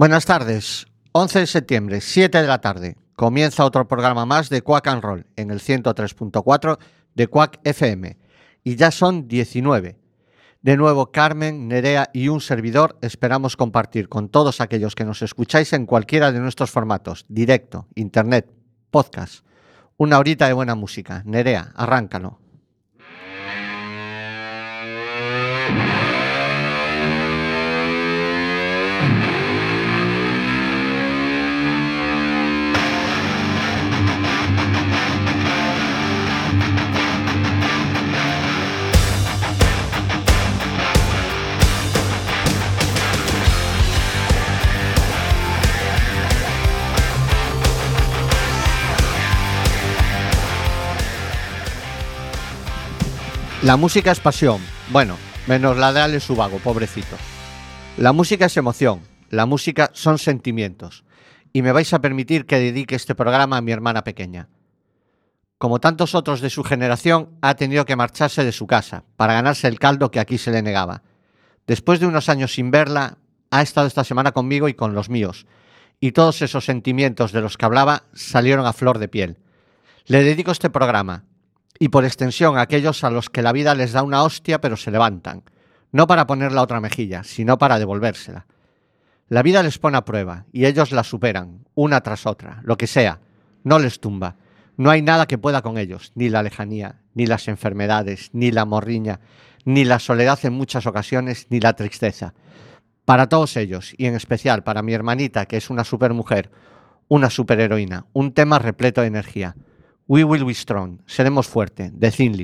Buenas tardes. 11 de septiembre, 7 de la tarde. Comienza otro programa más de Quack and Roll en el 103.4 de Quack FM. Y ya son 19. De nuevo, Carmen, Nerea y un servidor esperamos compartir con todos aquellos que nos escucháis en cualquiera de nuestros formatos, directo, internet, podcast. Una horita de buena música. Nerea, arráncalo. La música es pasión. Bueno, menos la de Ale Subago, pobrecito. La música es emoción. La música son sentimientos. Y me vais a permitir que dedique este programa a mi hermana pequeña. Como tantos otros de su generación, ha tenido que marcharse de su casa para ganarse el caldo que aquí se le negaba. Después de unos años sin verla, ha estado esta semana conmigo y con los míos. Y todos esos sentimientos de los que hablaba salieron a flor de piel. Le dedico este programa, y por extensión aquellos a los que la vida les da una hostia pero se levantan, no para poner la otra mejilla, sino para devolvérsela. La vida les pone a prueba y ellos la superan, una tras otra, lo que sea, no les tumba. No hay nada que pueda con ellos, ni la lejanía, ni las enfermedades, ni la morriña, ni la soledad en muchas ocasiones, ni la tristeza. Para todos ellos, y en especial para mi hermanita, que es una supermujer, una superheroína, un tema repleto de energía. We will be strong. Seremos fuerte. De Thin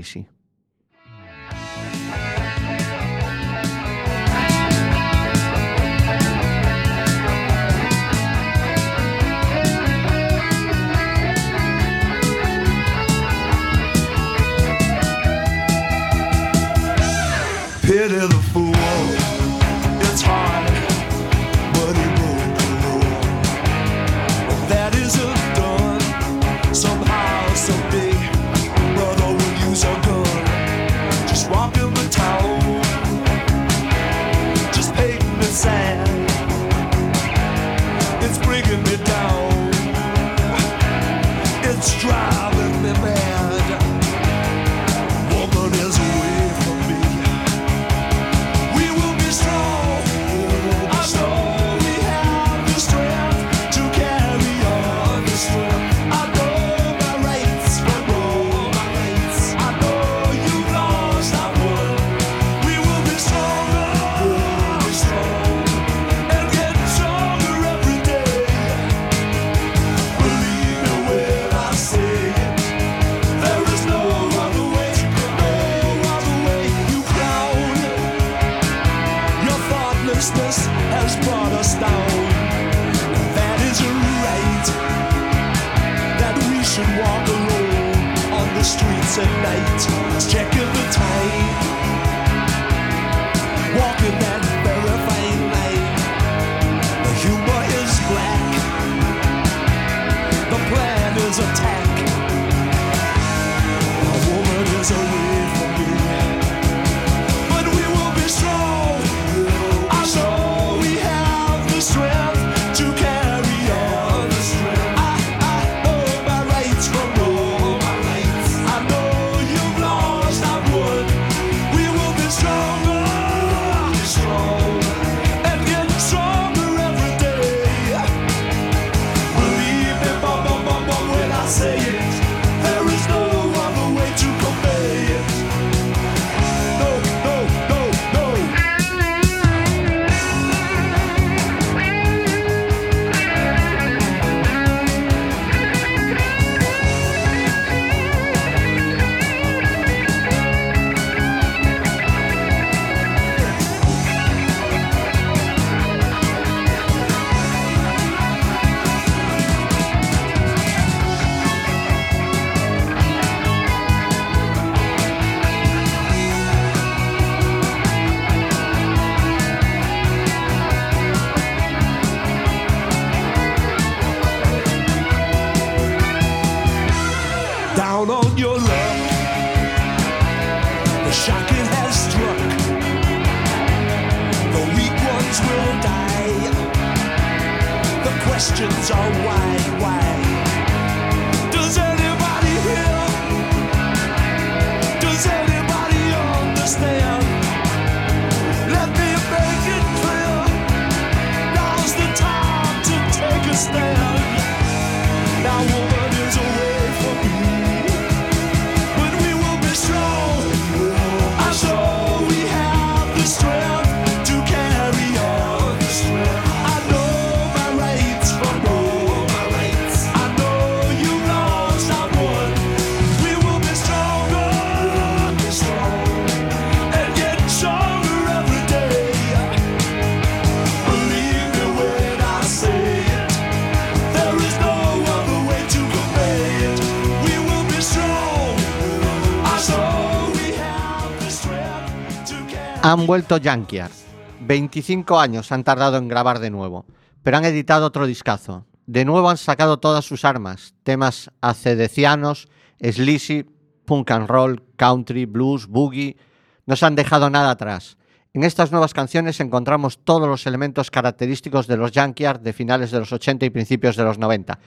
Han vuelto Yankees. 25 años han tardado en grabar de nuevo, pero han editado otro discazo. De nuevo han sacado todas sus armas, temas acedecianos, sleazy, punk and roll, country, blues, boogie. No se han dejado nada atrás. En estas nuevas canciones encontramos todos los elementos característicos de los Yankees de finales de los 80 y principios de los 90,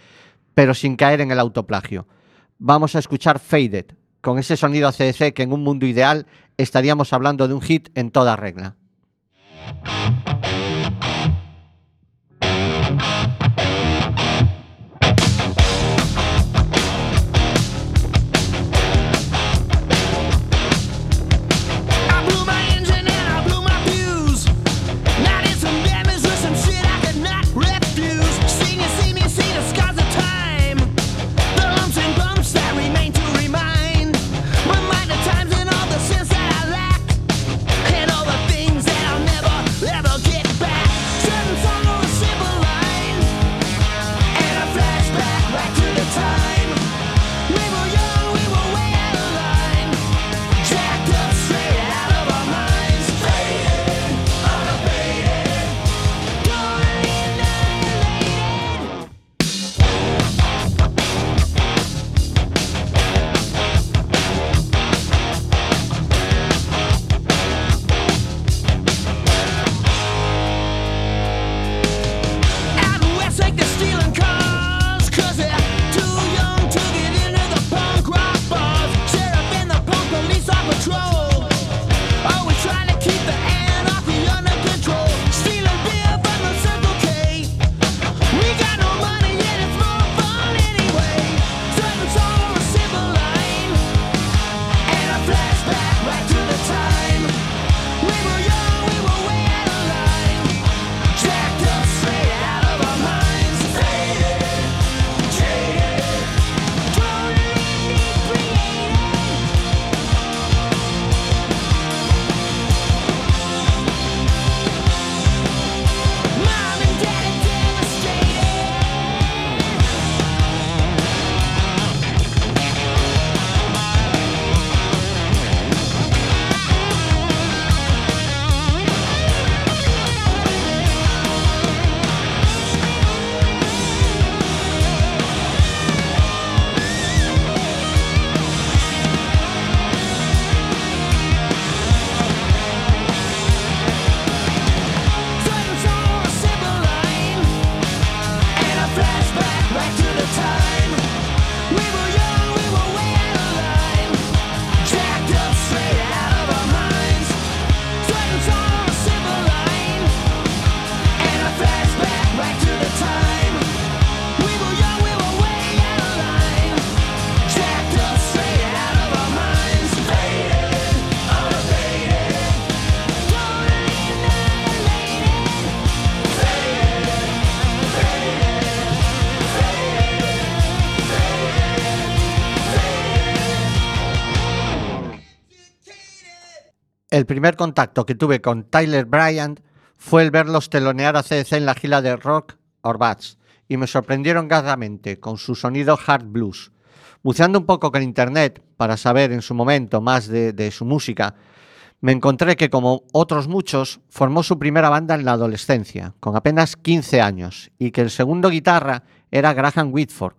pero sin caer en el autoplagio. Vamos a escuchar Faded, con ese sonido ACDC que en un mundo ideal estaríamos hablando de un hit en toda regla. el primer contacto que tuve con Tyler Bryant fue el verlos telonear a CDC en la gira de Rock or Bats, y me sorprendieron gratamente con su sonido hard blues. Buceando un poco con internet para saber en su momento más de su música, me encontré que, como otros muchos, formó su primera banda en la adolescencia, con apenas 15 años, y que el segundo guitarra era Graham Whitford,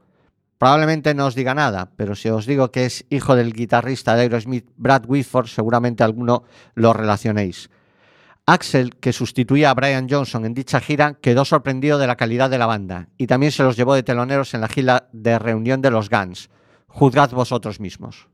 Probablemente no os diga nada, pero si os digo que es hijo del guitarrista de Aerosmith Brad Whitford, seguramente alguno lo relacionéis. Axel, que sustituía a Brian Johnson en dicha gira, quedó sorprendido de la calidad de la banda y también se los llevó de teloneros en la gira de reunión de los Guns. Juzgad vosotros mismos.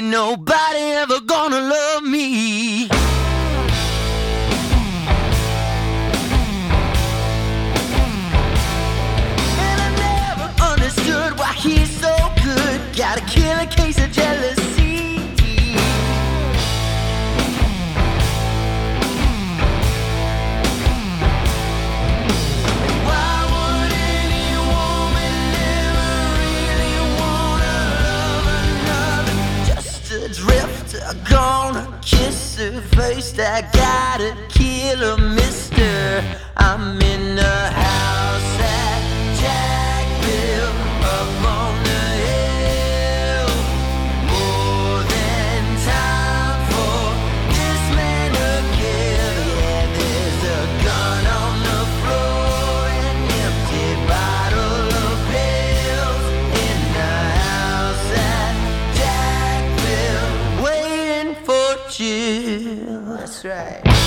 Nobody, nobody ever gonna love me. And I never understood why he's so good. Got a killer case of jealousy. Her face. I gotta kill a mister. I'm in the house right.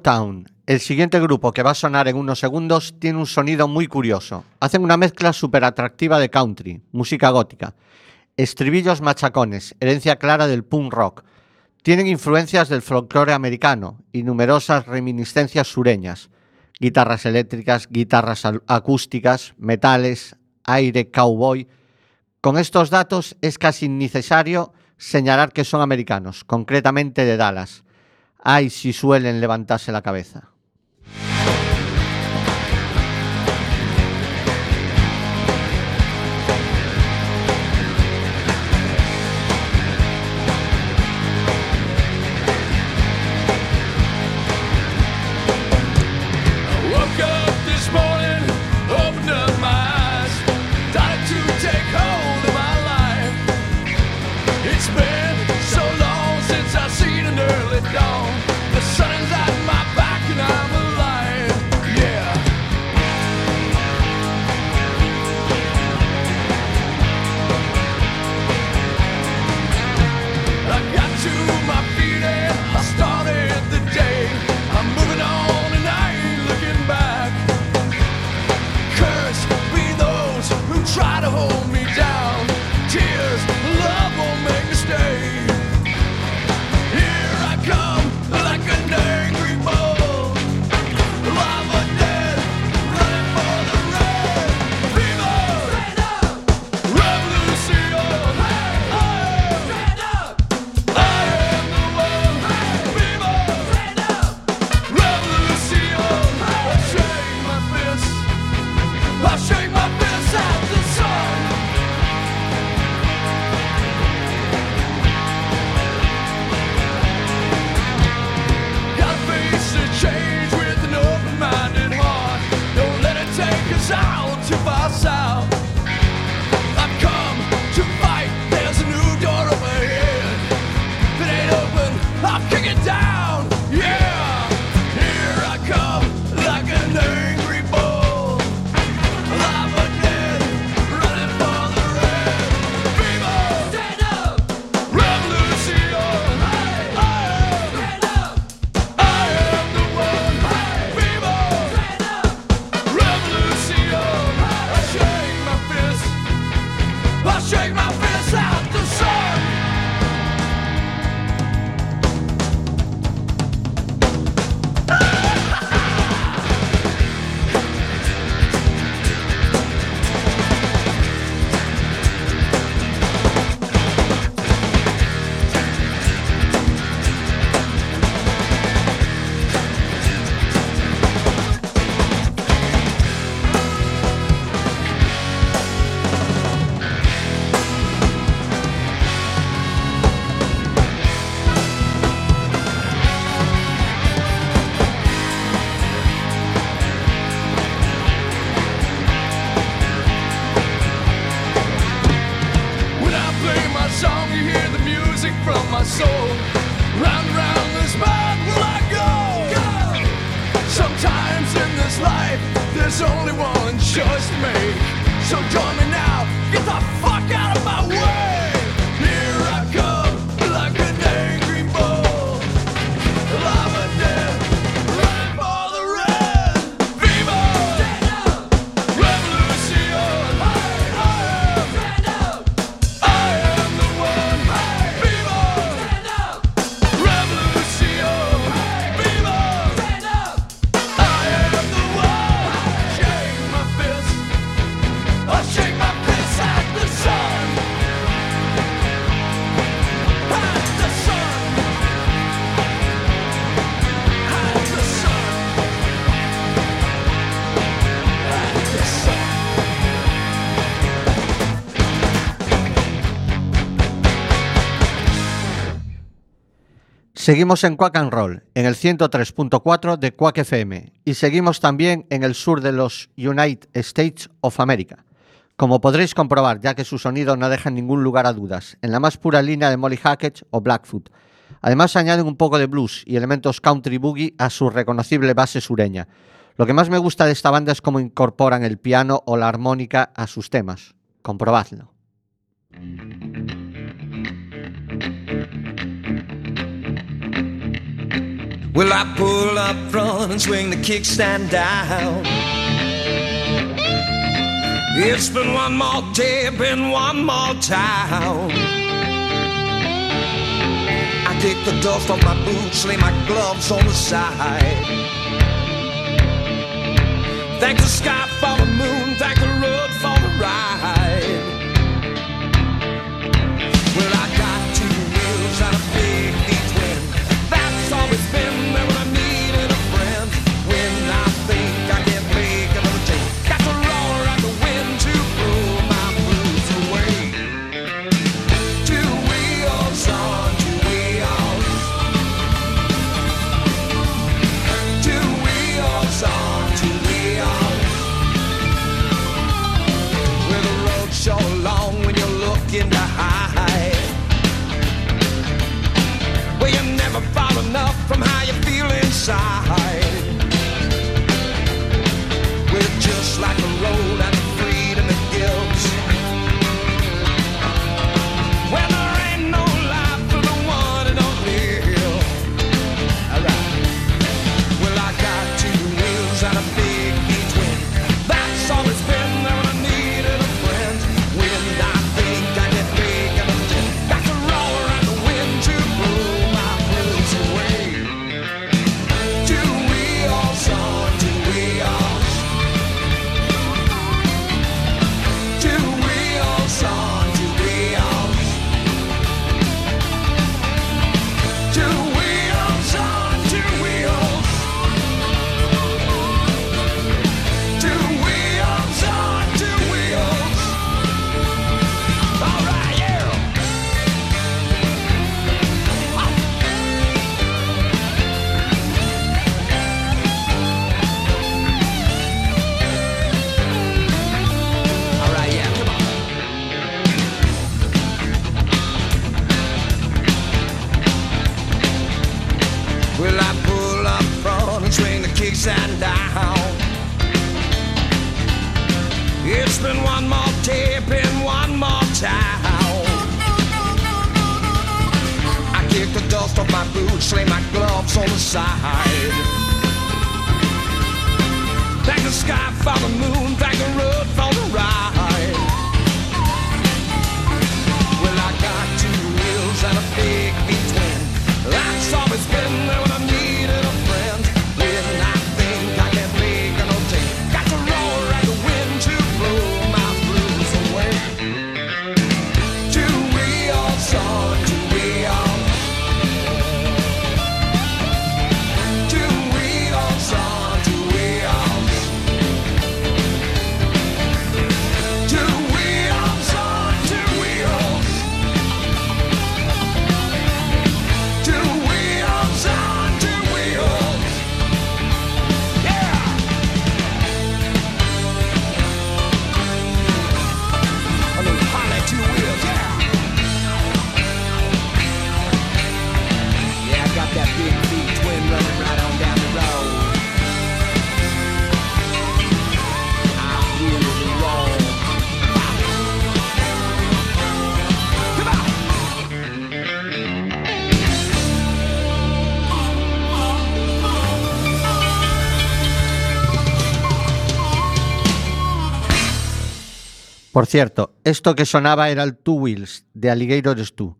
Town, el siguiente grupo que va a sonar en unos segundos, tiene un sonido muy curioso. Hacen una mezcla súper atractiva de country, música gótica, estribillos machacones, herencia clara del punk rock. Tienen influencias del folclore americano y numerosas reminiscencias sureñas. Guitarras eléctricas, guitarras acústicas, metales, aire cowboy. Con estos datos es casi innecesario señalar que son americanos, concretamente de Dallas. Ay, si suelen levantarse la cabeza. Out to pass south. Seguimos en Quack and Roll, en el 103.4 de Quack FM, y seguimos también en el sur de los United States of America. Como podréis comprobar, ya que su sonido no deja ningún lugar a dudas, en la más pura línea de Molly Hackett o Blackfoot. Además añaden un poco de blues y elementos country boogie a su reconocible base sureña. Lo que más me gusta de esta banda es cómo incorporan el piano o la armónica a sus temas. Comprobadlo. Well, I pull up front and swing the kickstand down. It's been one more day, been one more town. I take the dust off my boots, lay my gloves on the side. Thank the sky for the moon, thank the one more tip and one more town. I kick the dust off my boots, lay my gloves on the side. Thank the sky for the moon, thank the road for Por cierto, esto que sonaba era el Two Wheels de Alligator Stew.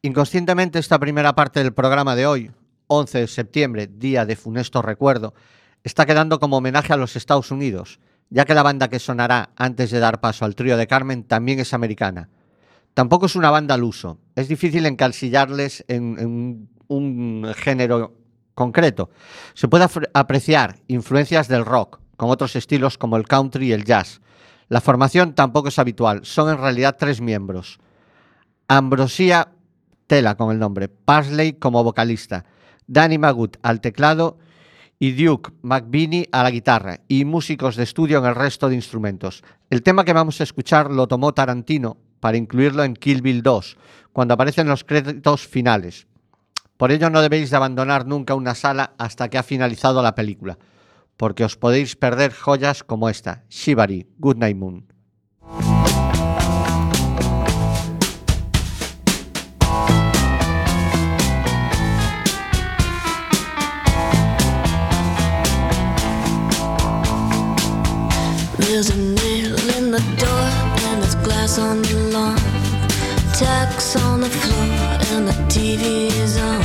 Inconscientemente esta primera parte del programa de hoy, 11 de septiembre, día de funesto recuerdo, está quedando como homenaje a los Estados Unidos, ya que la banda que sonará antes de dar paso al trío de Carmen también es americana. Tampoco es una banda al uso, es difícil encasillarles en, en un género concreto. Se puede apreciar influencias del rock, con otros estilos como el country y el jazz. La formación tampoco es habitual, son en realidad tres miembros. Ambrosia Tela con el nombre, Parsley como vocalista, Danny Magut al teclado y Duke McBeanie a la guitarra y músicos de estudio en el resto de instrumentos. El tema que vamos a escuchar lo tomó Tarantino para incluirlo en Kill Bill 2, cuando aparecen los créditos finales. Por ello no debéis de abandonar nunca una sala hasta que ha finalizado la película, porque os podéis perder joyas como esta, Shibari, Goodnight Moon. There's a nail in the door and there's glass on the lawn. Tacks on the floor and the TV is on.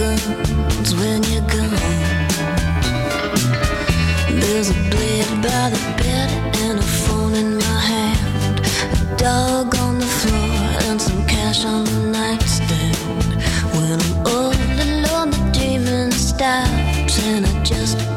When you're gone. There's a blade by the bed and a phone in my hand. A dog on the floor and some cash on the nightstand. When I'm all alone, the dreaming stops and I just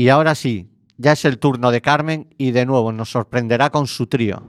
Y ahora sí, ya es el turno de Carmen y de nuevo nos sorprenderá con su trío.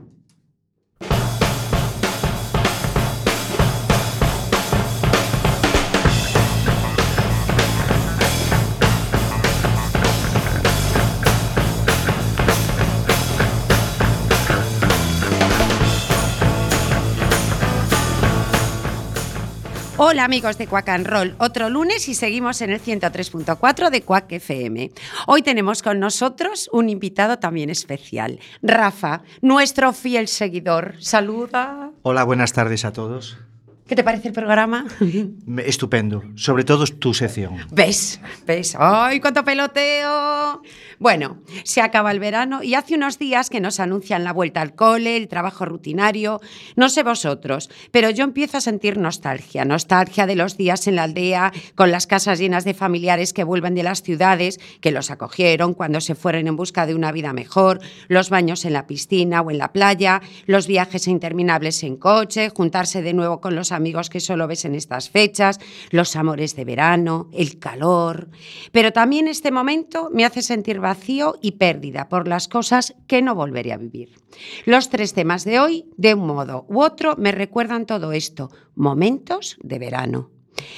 Hola amigos de Quack Roll, otro lunes y seguimos en el 103.4 de Quack FM. Hoy tenemos con nosotros un invitado también especial, Rafa, nuestro fiel seguidor. Saluda. Hola, buenas tardes a todos. ¿Qué te parece el programa? Estupendo, sobre todo tu sección. ¿Ves? ¿Ves? ¡Ay, cuánto peloteo! Bueno, se acaba el verano y hace unos días que nos anuncian la vuelta al cole, el trabajo rutinario. No sé vosotros, pero yo empiezo a sentir nostalgia. Nostalgia de los días en la aldea, con las casas llenas de familiares que vuelven de las ciudades, que los acogieron cuando se fueron en busca de una vida mejor, los baños en la piscina o en la playa, los viajes interminables en coche, juntarse de nuevo con los amigos que solo ves en estas fechas, los amores de verano, el calor. Pero también este momento me hace sentir vacío y pérdida por las cosas que no volveré a vivir. Los tres temas de hoy, de un modo u otro, me recuerdan todo esto, momentos de verano.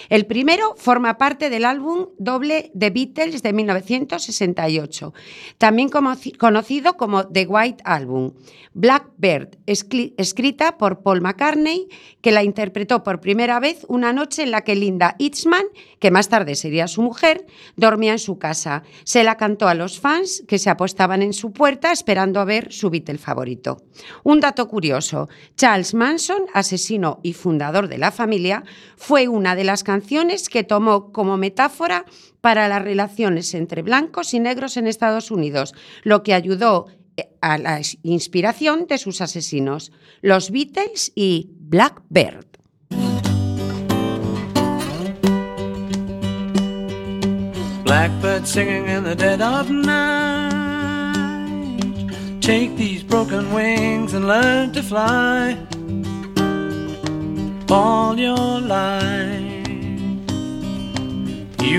El primero forma parte del álbum doble de Beatles de 1968, también conocido como The White Album. Blackbird, escri- escrita por Paul McCartney, que la interpretó por primera vez una noche en la que Linda Eastman, que más tarde sería su mujer, dormía en su casa. Se la cantó a los fans que se apostaban en su puerta esperando a ver su Beatle favorito. Un dato curioso, Charles Manson, asesino y fundador de la familia, fue una de las canciones que tomó como metáfora para las relaciones entre blancos y negros en Estados Unidos, lo que ayudó eh, a la inspiración de sus asesinos, los Beatles y Blackbird. Blackbird singing in the dead of night. Take these broken wings and learn to fly. All your life,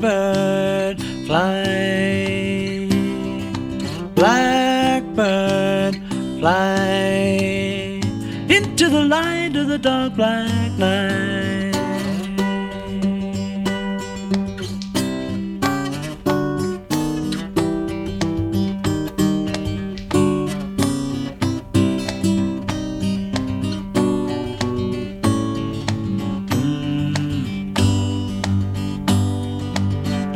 Blackbird fly. Blackbird fly into the light of the dark black night.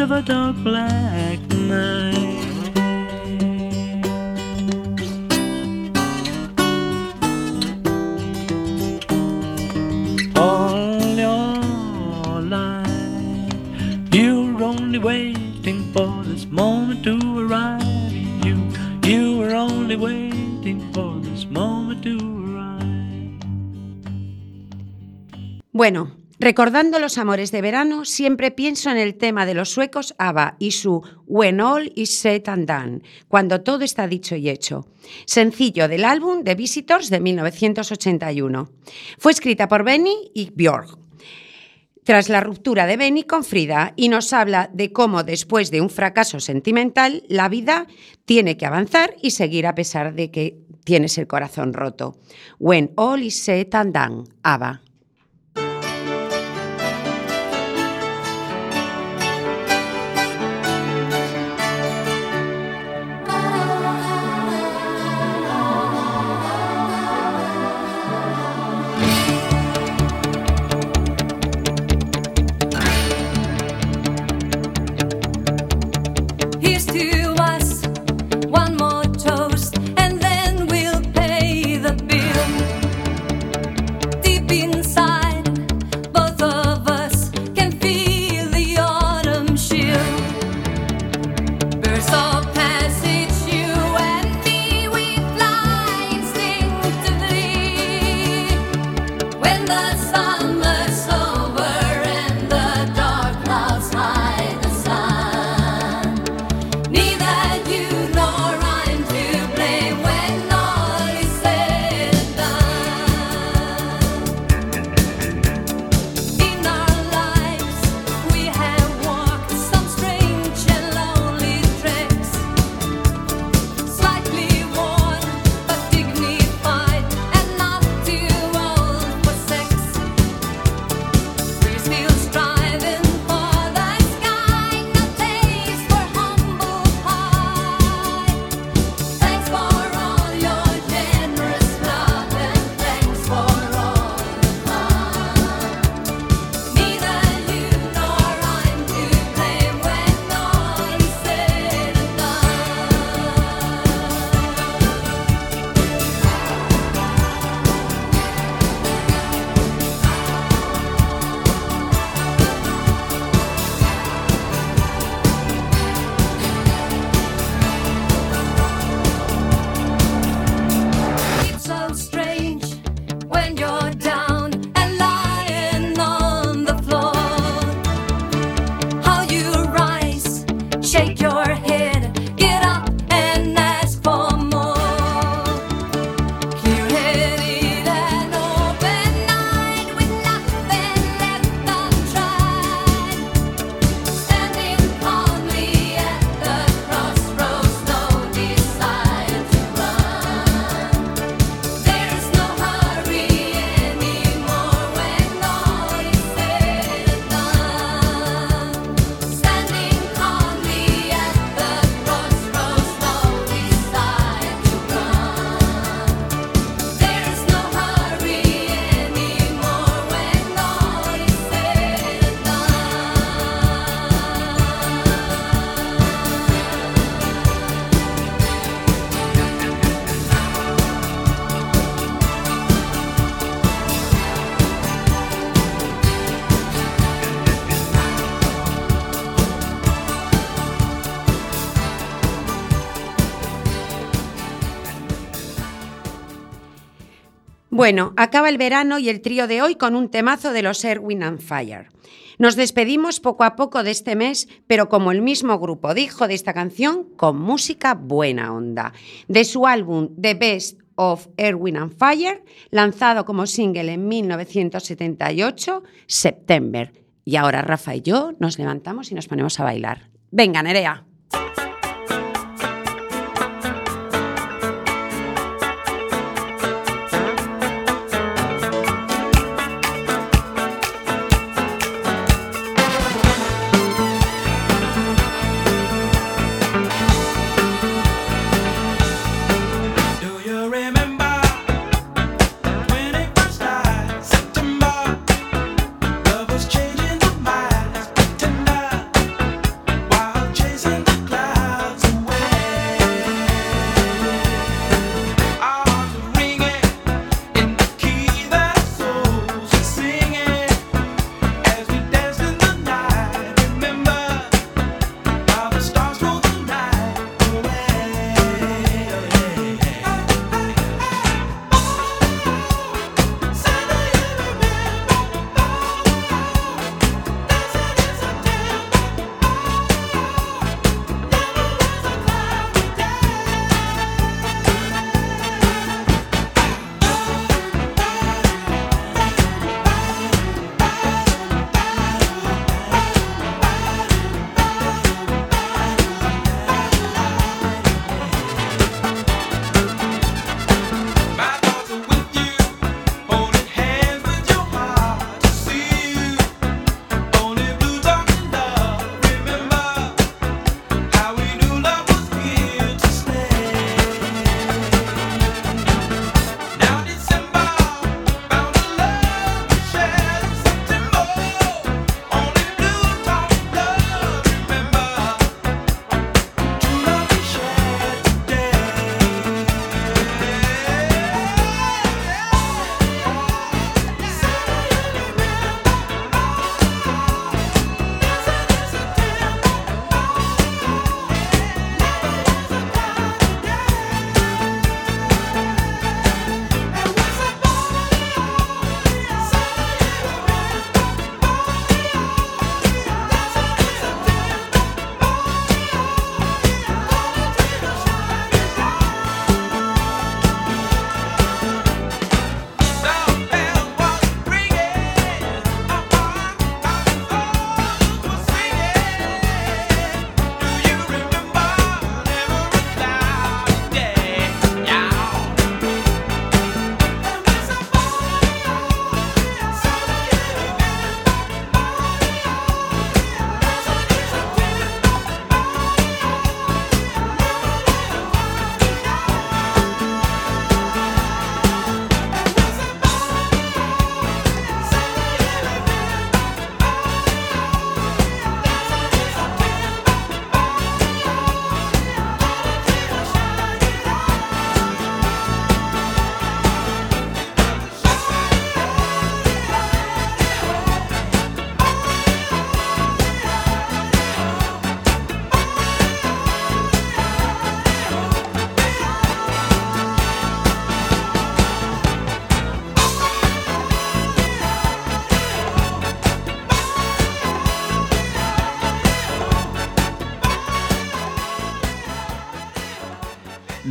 of a dark black night. All your life, you're only waiting for this moment to arrive. You, you were only waiting for this moment to arrive. Bueno, recordando los amores de verano, siempre pienso en el tema de los suecos ABBA y su When All Is Said and Done, cuando todo está dicho y hecho. Sencillo del álbum The Visitors de 1981. Fue escrita por Benny y Björk. Tras la ruptura de Benny con Frida y nos habla de cómo después de un fracaso sentimental la vida tiene que avanzar y seguir a pesar de que tienes el corazón roto. When all is said and done, ABBA. Bueno, acaba el verano y el trío de hoy con un temazo de los Erwin and Fire. Nos despedimos poco a poco de este mes, pero como el mismo grupo dijo de esta canción, con música buena onda. De su álbum The Best of Erwin and Fire, lanzado como single en 1978, September. Y ahora Rafa y yo nos levantamos y nos ponemos a bailar. Venga, Nerea.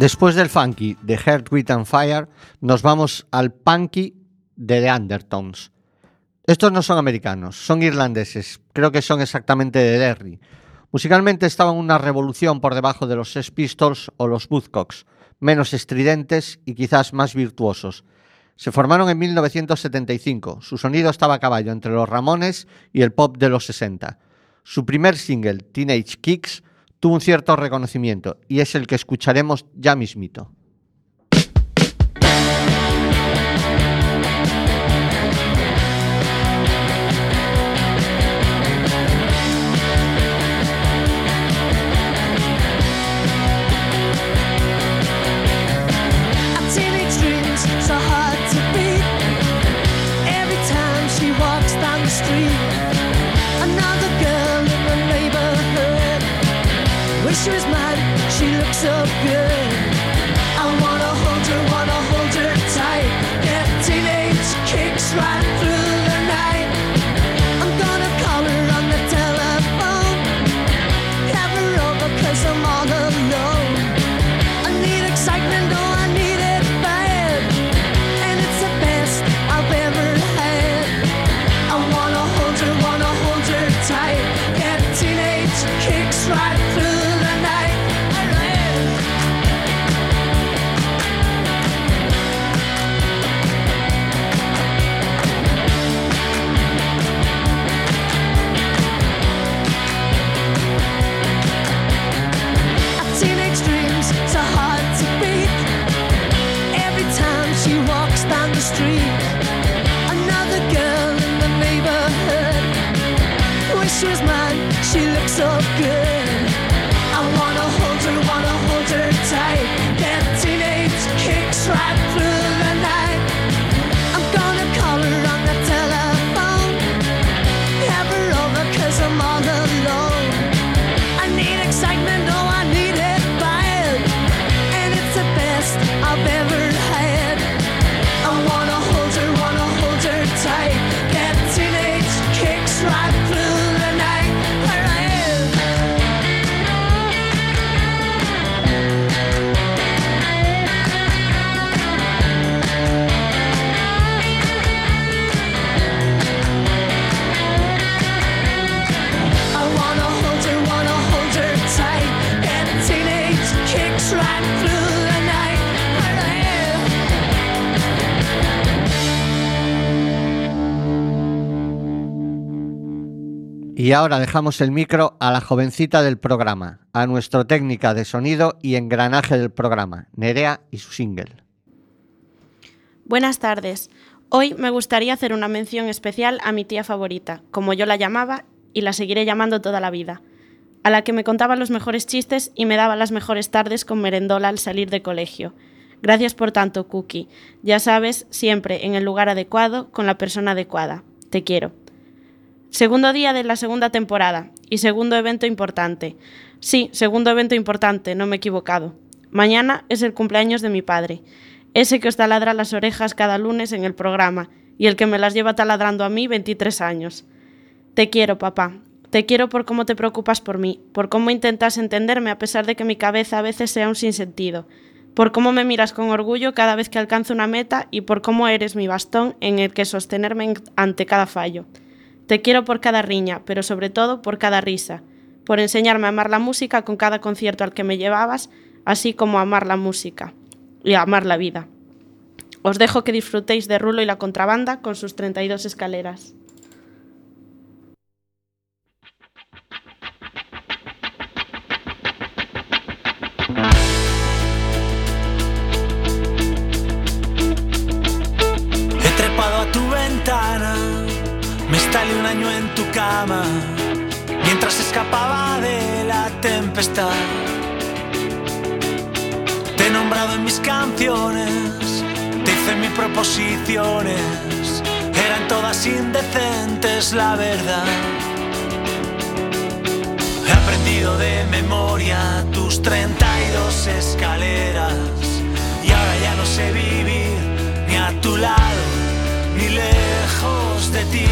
Después del funky de Heart, Wheat and Fire, nos vamos al punky de The Undertones. Estos no son americanos, son irlandeses, creo que son exactamente de Derry. Musicalmente estaban una revolución por debajo de los Sex Pistols o los Buzzcocks, menos estridentes y quizás más virtuosos. Se formaron en 1975, su sonido estaba a caballo entre los Ramones y el pop de los 60. Su primer single, Teenage Kicks, tuvo un cierto reconocimiento y es el que escucharemos ya mismito. Y ahora dejamos el micro a la jovencita del programa, a nuestro técnica de sonido y engranaje del programa, Nerea y su single. Buenas tardes. Hoy me gustaría hacer una mención especial a mi tía favorita, como yo la llamaba y la seguiré llamando toda la vida, a la que me contaba los mejores chistes y me daba las mejores tardes con merendola al salir de colegio. Gracias por tanto, Cookie. Ya sabes, siempre en el lugar adecuado, con la persona adecuada. Te quiero. Segundo día de la segunda temporada y segundo evento importante. Sí, segundo evento importante, no me he equivocado. Mañana es el cumpleaños de mi padre, ese que os taladra las orejas cada lunes en el programa y el que me las lleva taladrando a mí 23 años. Te quiero, papá. Te quiero por cómo te preocupas por mí, por cómo intentas entenderme a pesar de que mi cabeza a veces sea un sinsentido, por cómo me miras con orgullo cada vez que alcanzo una meta y por cómo eres mi bastón en el que sostenerme en- ante cada fallo. Te quiero por cada riña, pero sobre todo por cada risa, por enseñarme a amar la música con cada concierto al que me llevabas, así como a amar la música y a amar la vida. Os dejo que disfrutéis de Rulo y la contrabanda con sus 32 escaleras. Instalé un año en tu cama, mientras escapaba de la tempestad. Te he nombrado en mis canciones, te hice mis proposiciones, eran todas indecentes, la verdad. He aprendido de memoria tus 32 escaleras y ahora ya no sé vivir ni a tu lado ni lejos de ti.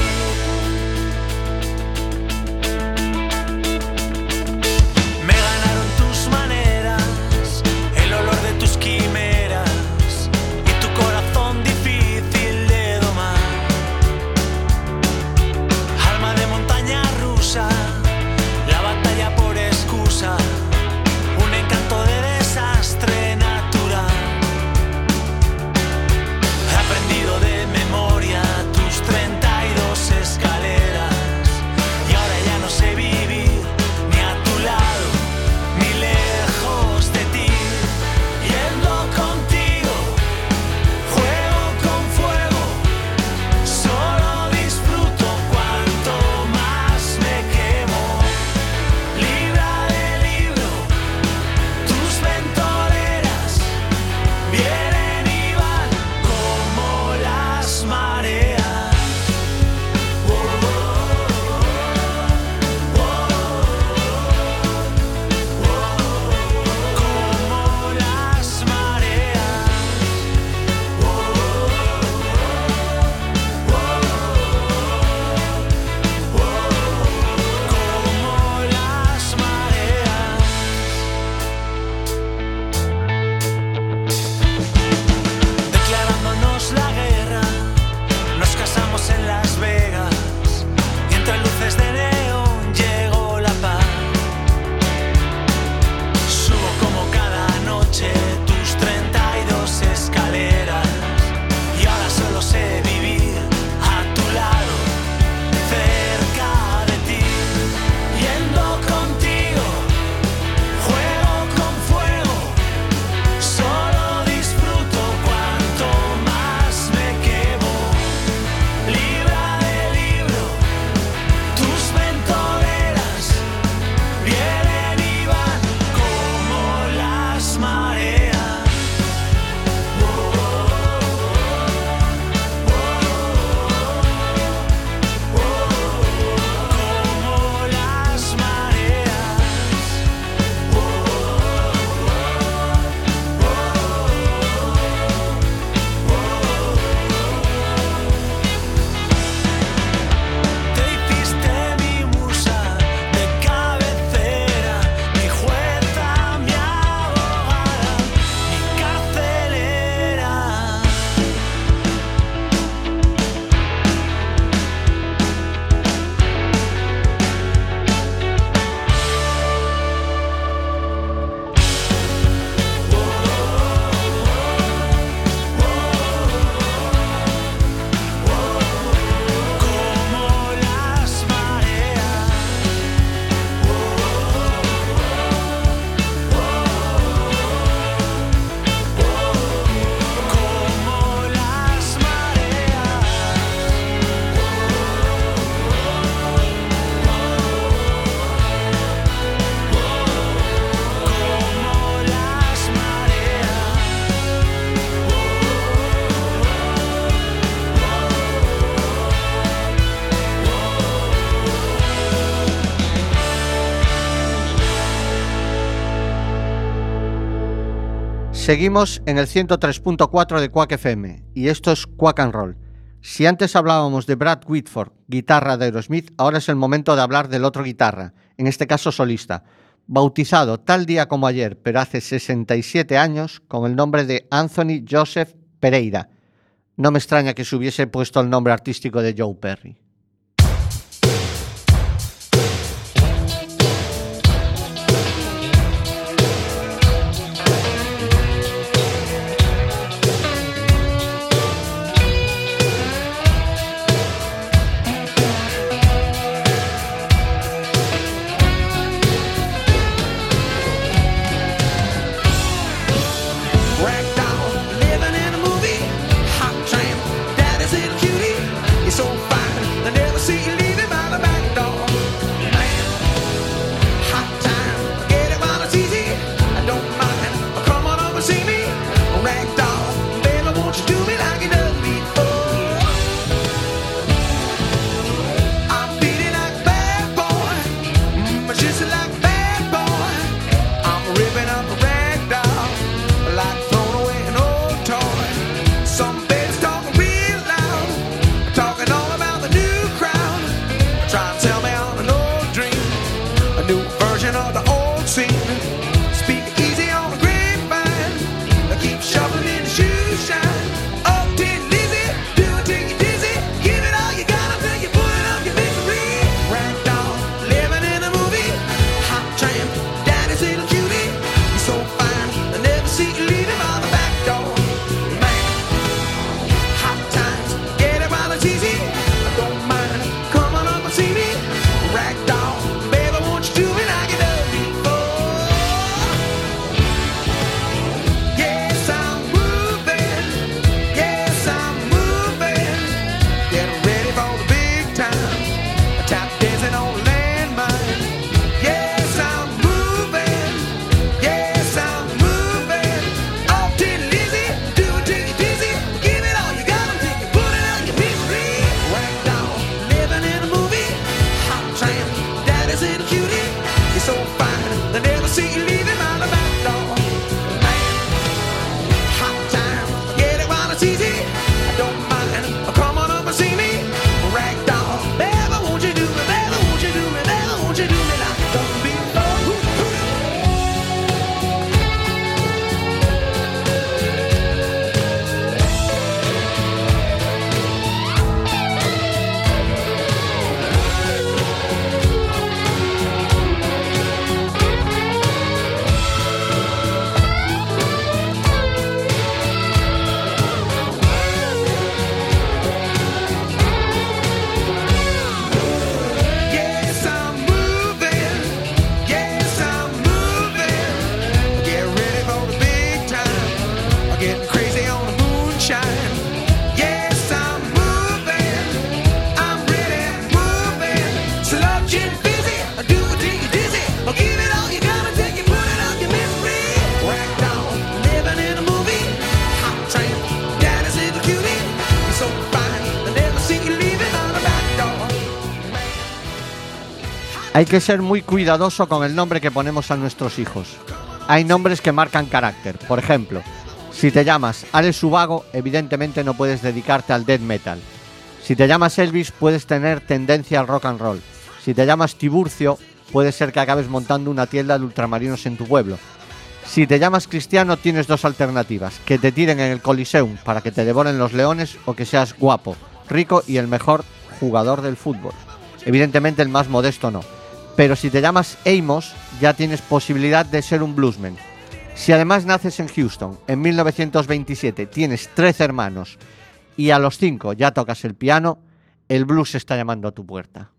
Seguimos en el 103.4 de Quack FM y esto es Quack and Roll. Si antes hablábamos de Brad Whitford, guitarra de Aerosmith, ahora es el momento de hablar del otro guitarra, en este caso solista, bautizado tal día como ayer, pero hace 67 años, con el nombre de Anthony Joseph Pereira. No me extraña que se hubiese puesto el nombre artístico de Joe Perry. Que ser muy cuidadoso con el nombre que ponemos a nuestros hijos. Hay nombres que marcan carácter. Por ejemplo, si te llamas Alex Subago, evidentemente no puedes dedicarte al death metal. Si te llamas Elvis, puedes tener tendencia al rock and roll. Si te llamas Tiburcio, puede ser que acabes montando una tienda de ultramarinos en tu pueblo. Si te llamas Cristiano, tienes dos alternativas: que te tiren en el Coliseum para que te devoren los leones o que seas guapo, rico y el mejor jugador del fútbol. Evidentemente el más modesto no. Pero si te llamas Amos, ya tienes posibilidad de ser un bluesman. Si además naces en Houston en 1927, tienes 13 hermanos y a los 5 ya tocas el piano, el blues está llamando a tu puerta.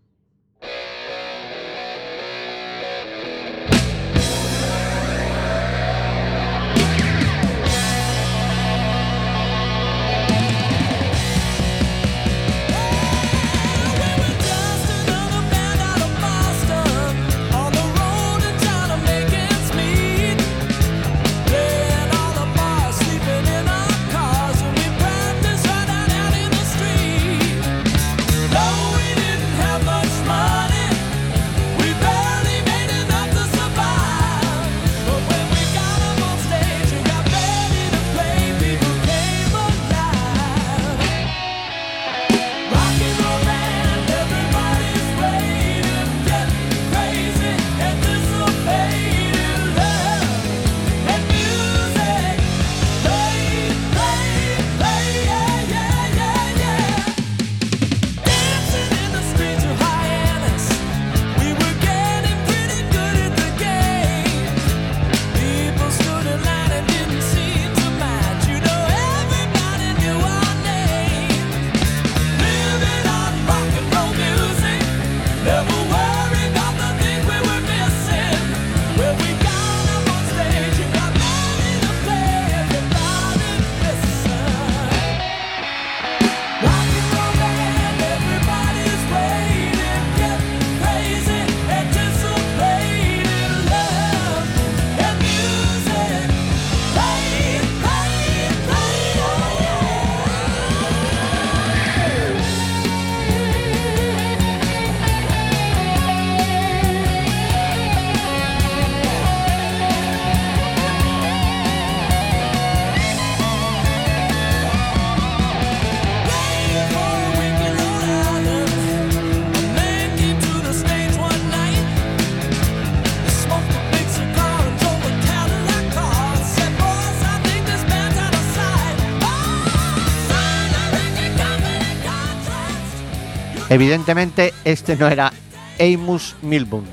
Evidentemente, este no era Amos Milburn,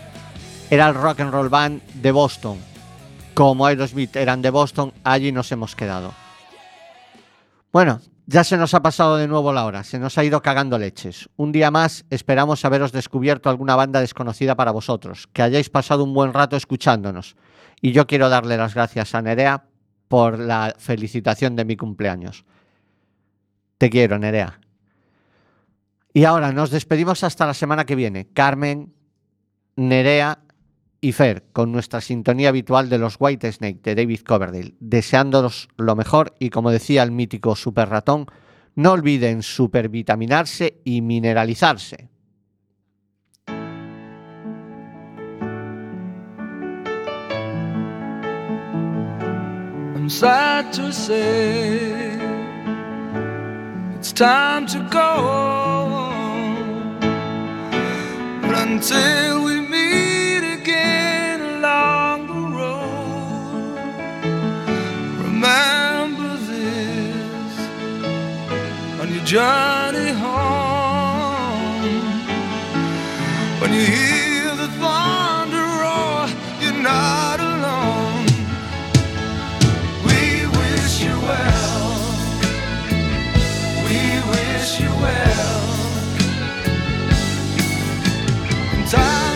era el rock and roll band de Boston. Como Aerosmith eran de Boston, allí nos hemos quedado. Bueno, ya se nos ha pasado de nuevo la hora, se nos ha ido cagando leches. Un día más esperamos haberos descubierto alguna banda desconocida para vosotros, que hayáis pasado un buen rato escuchándonos. Y yo quiero darle las gracias a Nerea por la felicitación de mi cumpleaños. Te quiero, Nerea. Y ahora nos despedimos hasta la semana que viene. Carmen, Nerea y Fer, con nuestra sintonía habitual de los White Snake de David Coverdale, deseándolos lo mejor y como decía el mítico super ratón, no olviden supervitaminarse y mineralizarse. Until we meet again along the road, remember this on your journey time